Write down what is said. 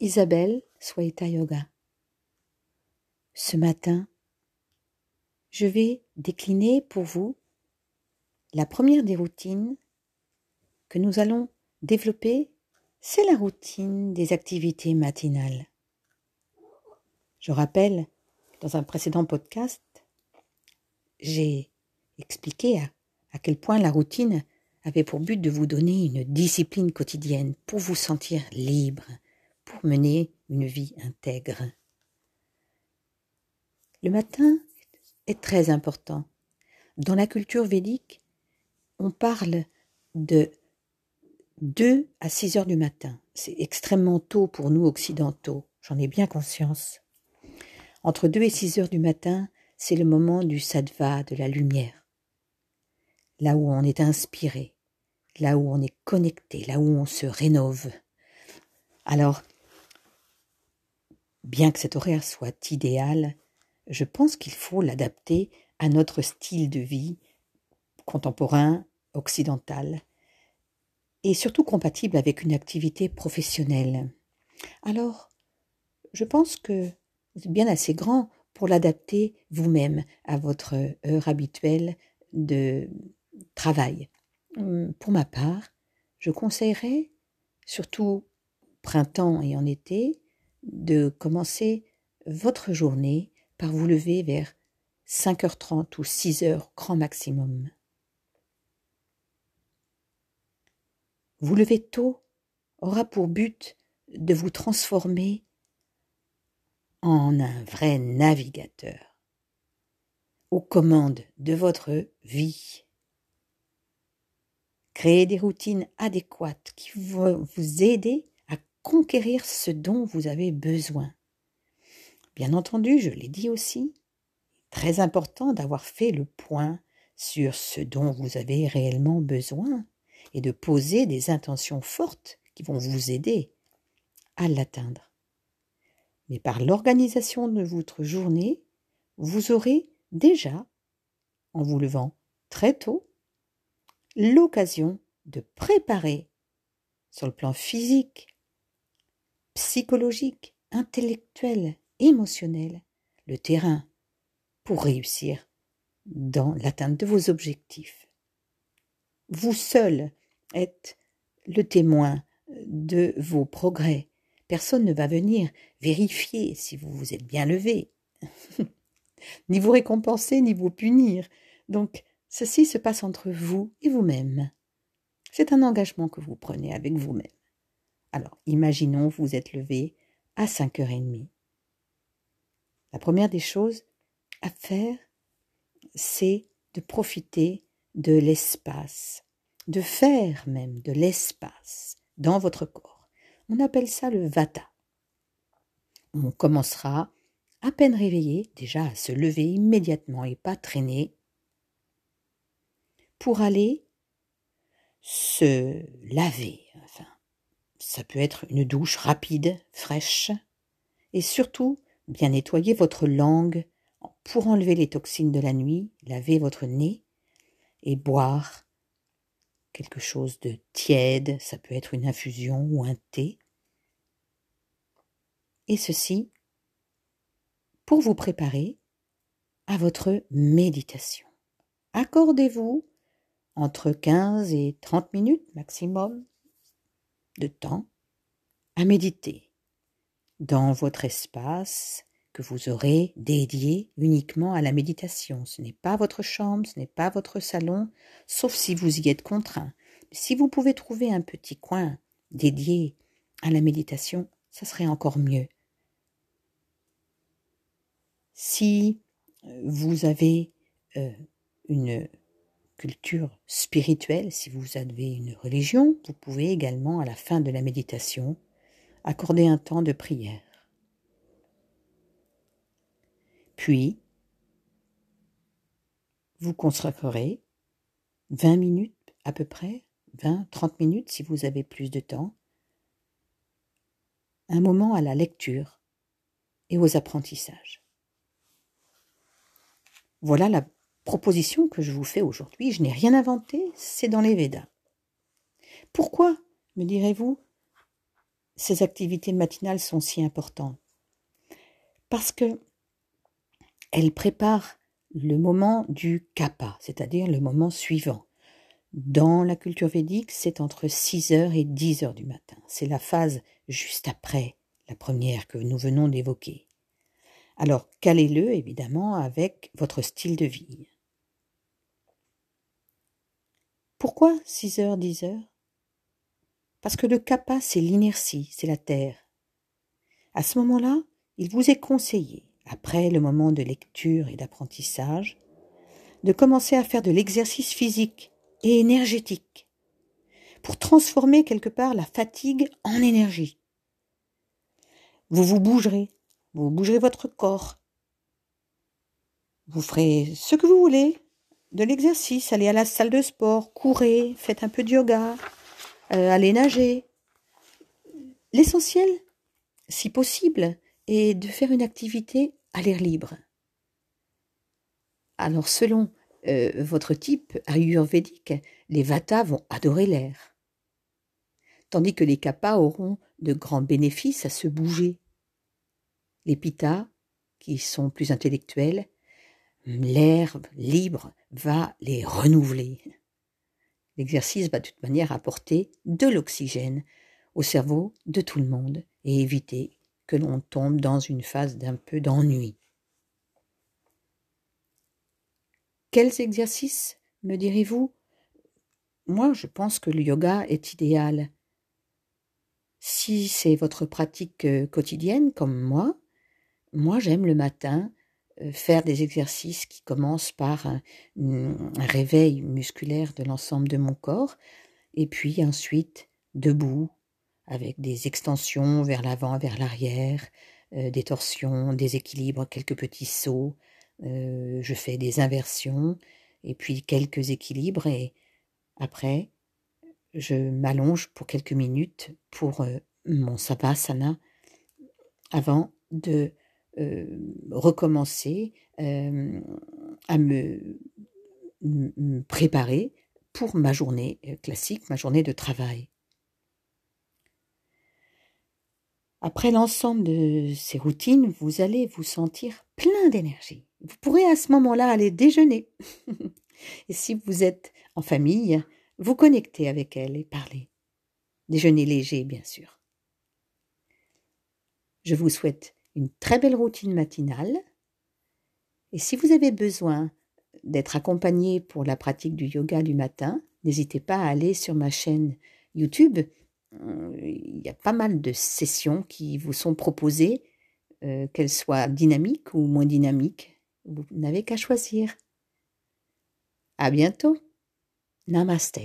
Isabelle Swaita Yoga. Ce matin, je vais décliner pour vous la première des routines que nous allons développer, c'est la routine des activités matinales. Je rappelle, dans un précédent podcast, j'ai expliqué à, quel point la routine avait pour but de vous donner une discipline quotidienne pour vous sentir libre, mener une vie intègre. Le matin est très important. Dans la culture védique, on parle de 2 à 6 heures du matin. C'est extrêmement tôt pour nous occidentaux, j'en ai bien conscience. Entre 2 et 6 heures du matin, c'est le moment du sattva, de la lumière. Là où on est inspiré, là où on est connecté, là où on se rénove. Alors, Bien que cet horaire soit idéal, je pense qu'il faut l'adapter à notre style de vie contemporain, occidental, et surtout compatible avec une activité professionnelle. Alors, je pense que vous êtes bien assez grand pour l'adapter vous-même à votre heure habituelle de travail. Pour ma part, je conseillerais, surtout printemps et en été, de commencer votre journée par vous lever vers 5h30 ou 6h grand maximum. Vous lever tôt aura pour but de vous transformer en un vrai navigateur aux commandes de votre vie. Créer des routines adéquates qui vont vous aider conquérir ce dont vous avez besoin. Bien entendu, je l'ai dit aussi, très important d'avoir fait le point sur ce dont vous avez réellement besoin et de poser des intentions fortes qui vont vous aider à l'atteindre. Mais par l'organisation de votre journée, vous aurez déjà, en vous levant très tôt, l'occasion de préparer sur le plan physique, psychologique, intellectuel, émotionnel, le terrain pour réussir dans l'atteinte de vos objectifs. Vous seul êtes le témoin de vos progrès. Personne ne va venir vérifier si vous vous êtes bien levé, ni vous récompenser, ni vous punir. Donc, ceci se passe entre vous et vous-même. C'est un engagement que vous prenez avec vous-même. Alors, imaginons vous êtes levé à 5h30. La première des choses à faire, c'est de profiter de l'espace, de faire même de l'espace dans votre corps. On appelle ça le vata. On commencera à peine réveillé, déjà à se lever immédiatement et pas traîner, pour aller se laver, ça peut être une douche rapide, fraîche, et surtout bien nettoyer votre langue pour enlever les toxines de la nuit, laver votre nez et boire quelque chose de tiède, ça peut être une infusion ou un thé. Et ceci pour vous préparer à votre méditation. Accordez-vous entre 15 et 30 minutes maximum de temps à méditer dans votre espace que vous aurez dédié uniquement à la méditation. Ce n'est pas votre chambre, ce n'est pas votre salon, sauf si vous y êtes contraint. Si vous pouvez trouver un petit coin dédié à la méditation, ça serait encore mieux. Si vous avez euh, une culture spirituelle, si vous avez une religion, vous pouvez également, à la fin de la méditation, accorder un temps de prière. Puis, vous consacrerez 20 minutes à peu près, 20, 30 minutes si vous avez plus de temps, un moment à la lecture et aux apprentissages. Voilà la proposition que je vous fais aujourd'hui, je n'ai rien inventé, c'est dans les Védas. Pourquoi, me direz-vous, ces activités matinales sont si importantes? Parce que elles préparent le moment du kappa, c'est-à-dire le moment suivant. Dans la culture védique, c'est entre 6h et 10h du matin. C'est la phase juste après la première que nous venons d'évoquer. Alors, calez-le évidemment avec votre style de vie. Pourquoi 6h, 10h Parce que le kappa, c'est l'inertie, c'est la terre. À ce moment-là, il vous est conseillé, après le moment de lecture et d'apprentissage, de commencer à faire de l'exercice physique et énergétique pour transformer quelque part la fatigue en énergie. Vous vous bougerez, vous bougerez votre corps. Vous ferez ce que vous voulez, de l'exercice, allez à la salle de sport, courez, faites un peu de yoga, euh, allez nager. L'essentiel, si possible, est de faire une activité à l'air libre. Alors selon euh, votre type ayurvédique, les Vata vont adorer l'air, tandis que les Kappas auront de grands bénéfices à se bouger. Les Pitta, qui sont plus intellectuels, l'air libre va les renouveler. L'exercice va de toute manière apporter de l'oxygène au cerveau de tout le monde et éviter que l'on tombe dans une phase d'un peu d'ennui. Quels exercices, me direz-vous? Moi, je pense que le yoga est idéal. Si c'est votre pratique euh, quotidienne, comme moi, moi j'aime le matin faire des exercices qui commencent par un, réveil musculaire de l'ensemble de mon corps, et puis ensuite debout, avec des extensions vers l'avant, vers l'arrière, euh, des torsions, des équilibres, quelques petits sauts, euh, je fais des inversions et puis quelques équilibres et après je m'allonge pour quelques minutes pour euh, mon savasana avant de euh, recommencer à me, préparer pour ma journée classique, ma journée de travail. Après l'ensemble de ces routines, vous allez vous sentir plein d'énergie. Vous pourrez à ce moment-là aller déjeuner. et si vous êtes en famille, vous connecter avec elle et parler. Déjeuner léger, bien sûr. Je vous souhaite une très belle routine matinale. Et si vous avez besoin d'être accompagné pour la pratique du yoga du matin, n'hésitez pas à aller sur ma chaîne YouTube il y a pas mal de sessions qui vous sont proposées, euh, qu'elles soient dynamiques ou moins dynamiques. Vous n'avez qu'à choisir. À bientôt. Namaste.